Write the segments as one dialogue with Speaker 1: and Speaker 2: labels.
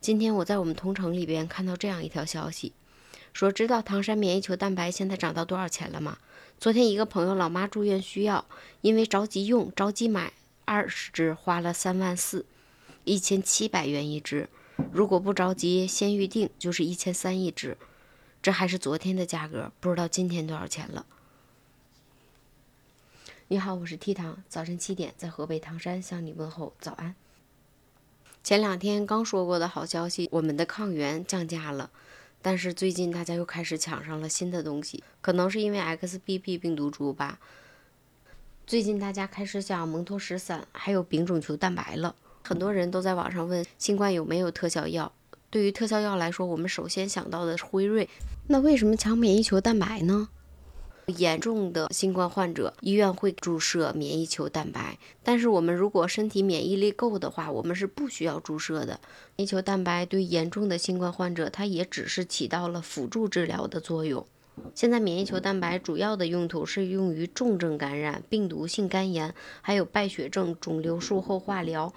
Speaker 1: 今天我在我们同城里边看到这样一条消息，说知道唐山免疫球蛋白现在涨到多少钱了吗？昨天一个朋友老妈住院需要，因为着急用着急买二十支，花了三万四，一千七百元一支。如果不着急先预定，就是一千三一支。这还是昨天的价格，不知道今天多少钱了。你好，我是 T 糖，早晨七点在河北唐山向你问候早安。前两天刚说过的好消息，我们的抗原降价了，但是最近大家又开始抢上了新的东西，可能是因为 XBB 病毒株吧。最近大家开始想蒙脱石散，还有丙种球蛋白了，很多人都在网上问新冠有没有特效药。对于特效药来说，我们首先想到的是辉瑞。那为什么抢免疫球蛋白呢？严重的新冠患者，医院会注射免疫球蛋白。但是我们如果身体免疫力够的话，我们是不需要注射的。免疫球蛋白对严重的新冠患者，它也只是起到了辅助治疗的作用。现在免疫球蛋白主要的用途是用于重症感染、病毒性肝炎，还有败血症、肿瘤术后化疗。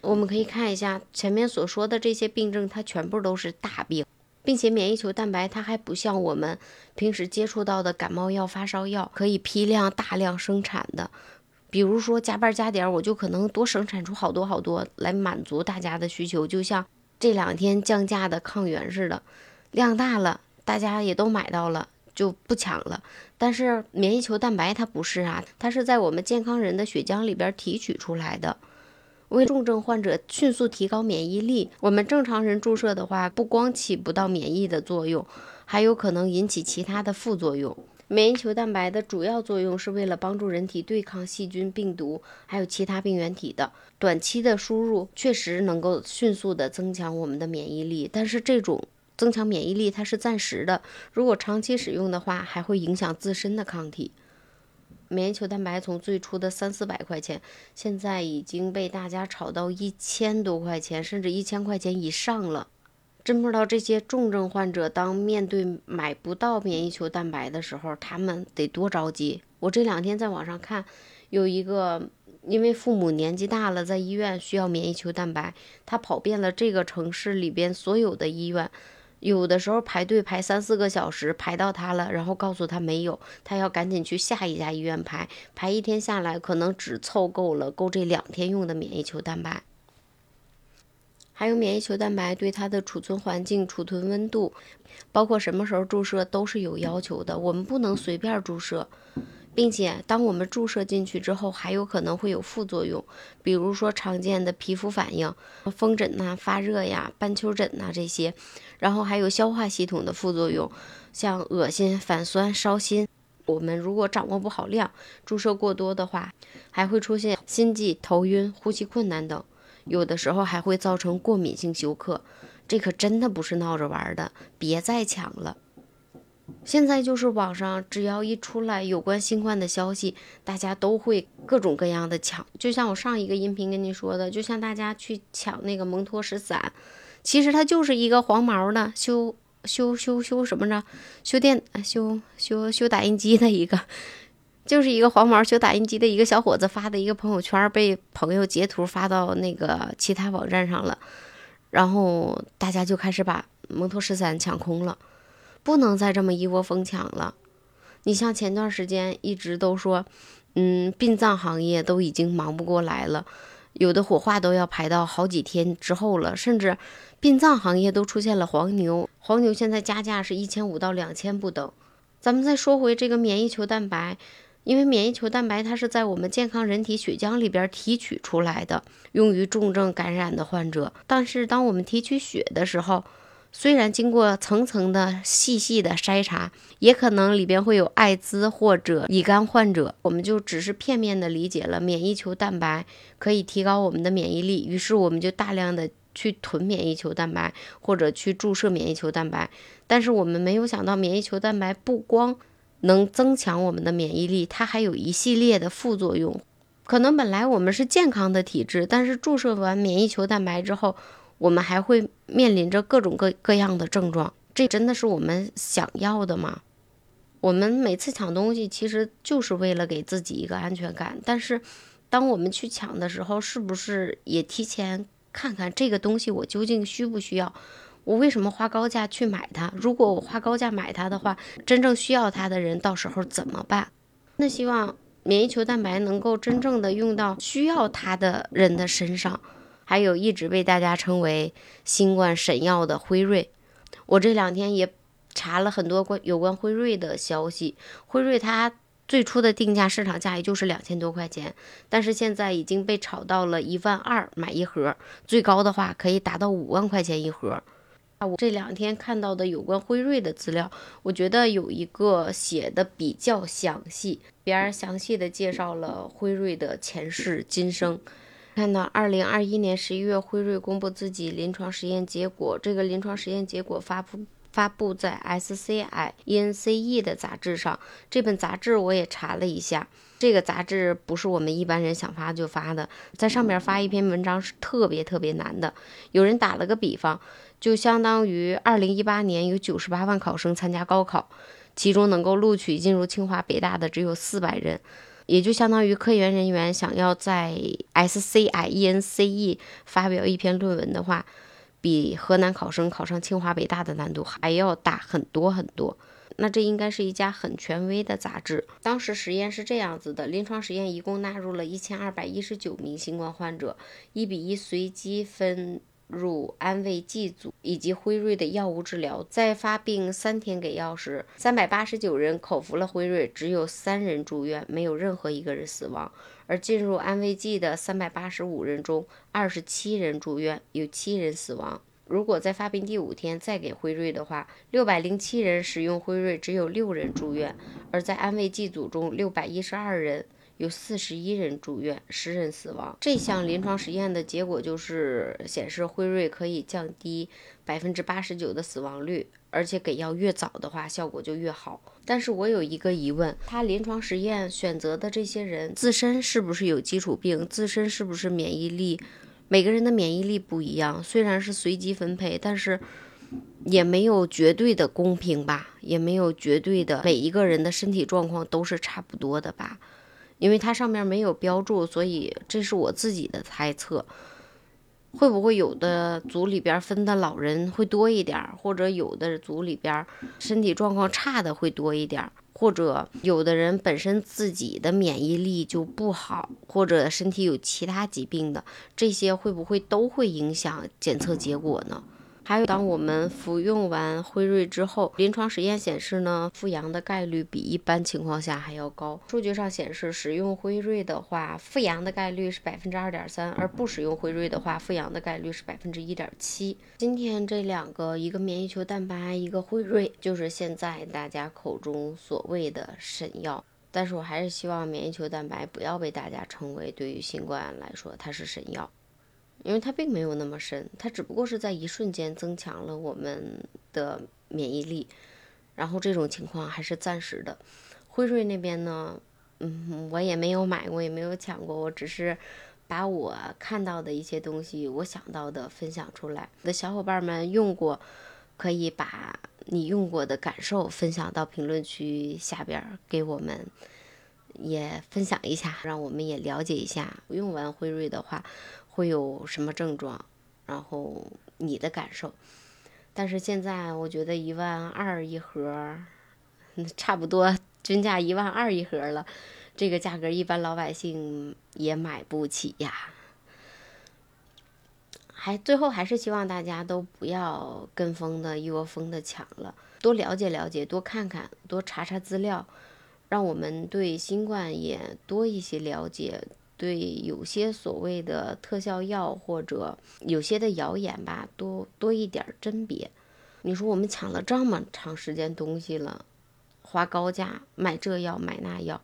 Speaker 1: 我们可以看一下前面所说的这些病症，它全部都是大病，并且免疫球蛋白它还不像我们平时接触到的感冒药、发烧药可以批量大量生产的。比如说加班加点，我就可能多生产出好多好多来满足大家的需求，就像这两天降价的抗原似的，量大了，大家也都买到了，就不抢了。但是免疫球蛋白它不是啊，它是在我们健康人的血浆里边提取出来的。为重症患者迅速提高免疫力，我们正常人注射的话，不光起不到免疫的作用，还有可能引起其他的副作用。免疫球蛋白的主要作用是为了帮助人体对抗细菌、病毒，还有其他病原体的。短期的输入确实能够迅速的增强我们的免疫力，但是这种增强免疫力它是暂时的，如果长期使用的话，还会影响自身的抗体。免疫球蛋白从最初的三四百块钱，现在已经被大家炒到一千多块钱，甚至一千块钱以上了。真不知道这些重症患者当面对买不到免疫球蛋白的时候，他们得多着急。我这两天在网上看，有一个因为父母年纪大了，在医院需要免疫球蛋白，他跑遍了这个城市里边所有的医院。有的时候排队排三四个小时，排到他了，然后告诉他没有，他要赶紧去下一家医院排。排一天下来，可能只凑够了够这两天用的免疫球蛋白。还有免疫球蛋白对它的储存环境、储存温度，包括什么时候注射都是有要求的，我们不能随便注射。并且，当我们注射进去之后，还有可能会有副作用，比如说常见的皮肤反应、风疹呐、发热呀、斑丘疹呐这些，然后还有消化系统的副作用，像恶心、反酸、烧心。我们如果掌握不好量，注射过多的话，还会出现心悸、头晕、呼吸困难等，有的时候还会造成过敏性休克。这可真的不是闹着玩的，别再抢了。现在就是网上只要一出来有关新冠的消息，大家都会各种各样的抢。就像我上一个音频跟你说的，就像大家去抢那个蒙脱石散，其实它就是一个黄毛的修修修修什么着，修电修修修打印机的一个，就是一个黄毛修打印机的一个小伙子发的一个朋友圈，被朋友截图发到那个其他网站上了，然后大家就开始把蒙脱石散抢空了。不能再这么一窝蜂抢了。你像前段时间一直都说，嗯，殡葬行业都已经忙不过来了，有的火化都要排到好几天之后了，甚至殡葬行业都出现了黄牛。黄牛现在加价是一千五到两千不等。咱们再说回这个免疫球蛋白，因为免疫球蛋白它是在我们健康人体血浆里边提取出来的，用于重症感染的患者。但是当我们提取血的时候，虽然经过层层的细细的筛查，也可能里边会有艾滋或者乙肝患者，我们就只是片面的理解了免疫球蛋白可以提高我们的免疫力，于是我们就大量的去囤免疫球蛋白或者去注射免疫球蛋白。但是我们没有想到，免疫球蛋白不光能增强我们的免疫力，它还有一系列的副作用。可能本来我们是健康的体质，但是注射完免疫球蛋白之后。我们还会面临着各种各各样的症状，这真的是我们想要的吗？我们每次抢东西其实就是为了给自己一个安全感，但是当我们去抢的时候，是不是也提前看看这个东西我究竟需不需要，我为什么花高价去买它？如果我花高价买它的话，真正需要它的人到时候怎么办？那希望免疫球蛋白能够真正的用到需要它的人的身上。还有一直被大家称为新冠神药的辉瑞，我这两天也查了很多关有关辉瑞的消息。辉瑞它最初的定价市场价也就是两千多块钱，但是现在已经被炒到了一万二买一盒，最高的话可以达到五万块钱一盒。啊，我这两天看到的有关辉瑞的资料，我觉得有一个写的比较详细，边儿详细的介绍了辉瑞的前世今生。看到二零二一年十一月，辉瑞公布自己临床实验结果。这个临床实验结果发布发布在 SCI ENCE 的杂志上。这本杂志我也查了一下，这个杂志不是我们一般人想发就发的，在上面发一篇文章是特别特别难的。有人打了个比方，就相当于二零一八年有九十八万考生参加高考，其中能够录取进入清华北大的只有四百人。也就相当于科研人员想要在 SCI ENCE 发表一篇论文的话，比河南考生考上清华北大的难度还要大很多很多。那这应该是一家很权威的杂志。当时实验是这样子的：临床实验一共纳入了一千二百一十九名新冠患者，一比一随机分。入安慰剂组以及辉瑞的药物治疗，在发病三天给药时，三百八十九人口服了辉瑞，只有三人住院，没有任何一个人死亡。而进入安慰剂的三百八十五人中，二十七人住院，有七人死亡。如果在发病第五天再给辉瑞的话，六百零七人使用辉瑞，只有六人住院。而在安慰剂组中，六百一十二人。有四十一人住院，十人死亡。这项临床实验的结果就是显示辉瑞可以降低百分之八十九的死亡率，而且给药越早的话，效果就越好。但是我有一个疑问，他临床实验选择的这些人自身是不是有基础病？自身是不是免疫力？每个人的免疫力不一样，虽然是随机分配，但是也没有绝对的公平吧？也没有绝对的每一个人的身体状况都是差不多的吧？因为它上面没有标注，所以这是我自己的猜测。会不会有的组里边分的老人会多一点，或者有的组里边身体状况差的会多一点，或者有的人本身自己的免疫力就不好，或者身体有其他疾病的，这些会不会都会影响检测结果呢？还有，当我们服用完辉瑞之后，临床实验显示呢，复阳的概率比一般情况下还要高。数据上显示，使用辉瑞的话，复阳的概率是百分之二点三，而不使用辉瑞的话，复阳的概率是百分之一点七。今天这两个，一个免疫球蛋白，一个辉瑞，就是现在大家口中所谓的神药。但是我还是希望免疫球蛋白不要被大家称为对于新冠来说它是神药。因为它并没有那么深，它只不过是在一瞬间增强了我们的免疫力，然后这种情况还是暂时的。辉瑞那边呢，嗯，我也没有买过，也没有抢过，我只是把我看到的一些东西，我想到的分享出来。我的小伙伴们用过，可以把你用过的感受分享到评论区下边，给我们也分享一下，让我们也了解一下。用完辉瑞的话。会有什么症状？然后你的感受。但是现在我觉得一万二一盒，差不多均价一万二一盒了，这个价格一般老百姓也买不起呀。还最后还是希望大家都不要跟风的一窝蜂的抢了，多了解了解，多看看，多查查资料，让我们对新冠也多一些了解。对有些所谓的特效药或者有些的谣言吧，多多一点甄别。你说我们抢了这么长时间东西了，花高价买这药买那药，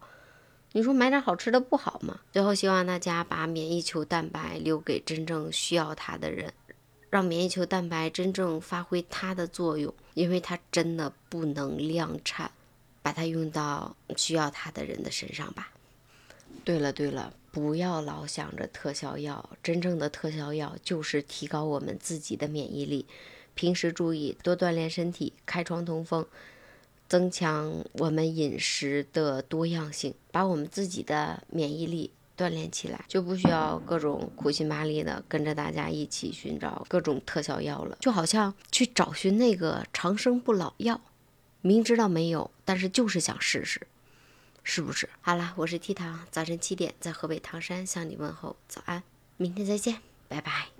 Speaker 1: 你说买点好吃的不好吗？最后希望大家把免疫球蛋白留给真正需要它的人，让免疫球蛋白真正发挥它的作用，因为它真的不能量产，把它用到需要它的人的身上吧。对了对了。不要老想着特效药，真正的特效药就是提高我们自己的免疫力。平时注意多锻炼身体，开窗通风，增强我们饮食的多样性，把我们自己的免疫力锻炼起来，就不需要各种苦心巴力的跟着大家一起寻找各种特效药了，就好像去找寻那个长生不老药，明知道没有，但是就是想试试，是不是？好了，我是 T 糖，早晨七点在河北唐山向你问候早安，明天再见，拜拜。